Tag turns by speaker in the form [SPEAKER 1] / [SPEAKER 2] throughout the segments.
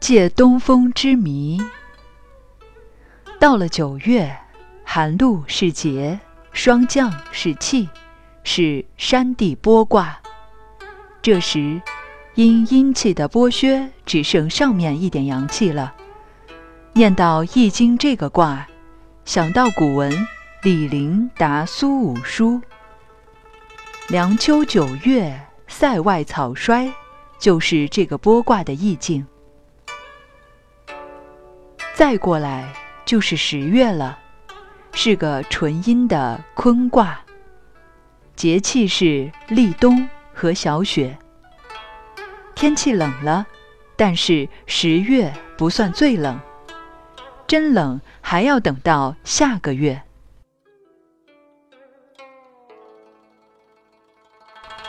[SPEAKER 1] 借东风之谜。到了九月，寒露是节，霜降是气，是山地剥卦。这时，因阴气的剥削，只剩上面一点阳气了。念到《易经》这个卦，想到古文李陵答苏武书：“凉秋九月，塞外草衰”，就是这个剥卦的意境。再过来就是十月了，是个纯阴的坤卦，节气是立冬和小雪。天气冷了，但是十月不算最冷，真冷还要等到下个月。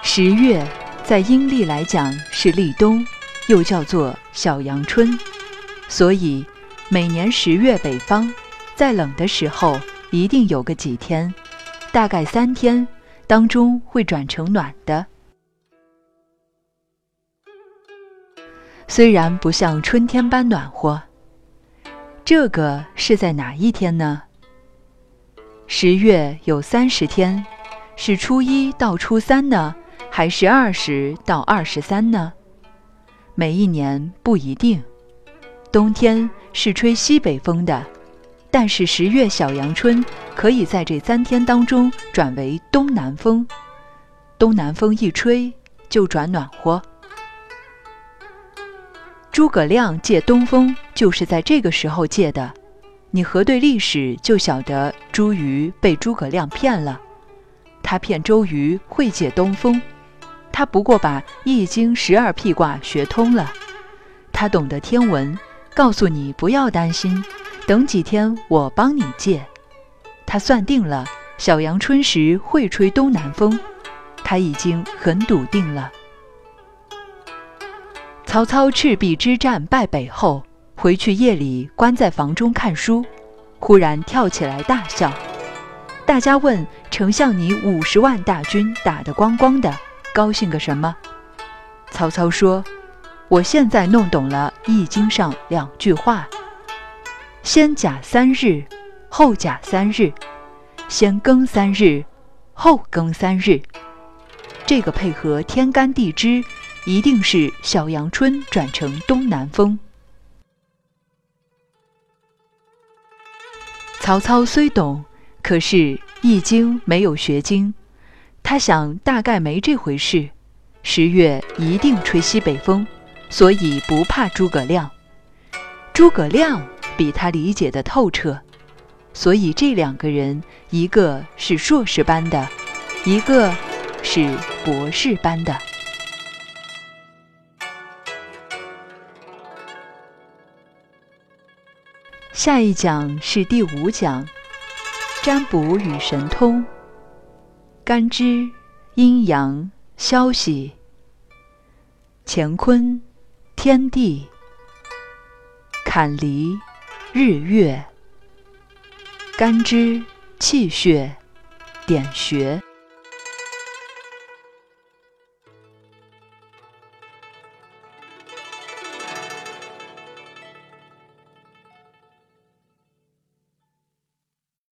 [SPEAKER 1] 十月在阴历来讲是立冬，又叫做小阳春，所以。每年十月，北方在冷的时候，一定有个几天，大概三天，当中会转成暖的。虽然不像春天般暖和，这个是在哪一天呢？十月有三十天，是初一到初三呢，还是二十到二十三呢？每一年不一定。冬天是吹西北风的，但是十月小阳春可以在这三天当中转为东南风，东南风一吹就转暖和。诸葛亮借东风就是在这个时候借的，你核对历史就晓得朱瑜被诸葛亮骗了，他骗周瑜会借东风，他不过把易经十二辟卦学通了，他懂得天文。告诉你不要担心，等几天我帮你借。他算定了，小阳春时会吹东南风，他已经很笃定了。曹操赤壁之战败北后，回去夜里关在房中看书，忽然跳起来大笑。大家问丞相：“你五十万大军打得光光的，高兴个什么？”曹操说。我现在弄懂了《易经》上两句话：先甲三日，后甲三日；先庚三日，后庚三日。这个配合天干地支，一定是小阳春转成东南风。曹操虽懂，可是《易经》没有学精，他想大概没这回事。十月一定吹西北风。所以不怕诸葛亮，诸葛亮比他理解的透彻，所以这两个人，一个是硕士班的，一个是博士班的。下一讲是第五讲，占卜与神通，干支、阴阳、消息、乾坤。天地、坎离、日月、干支、气血、点穴。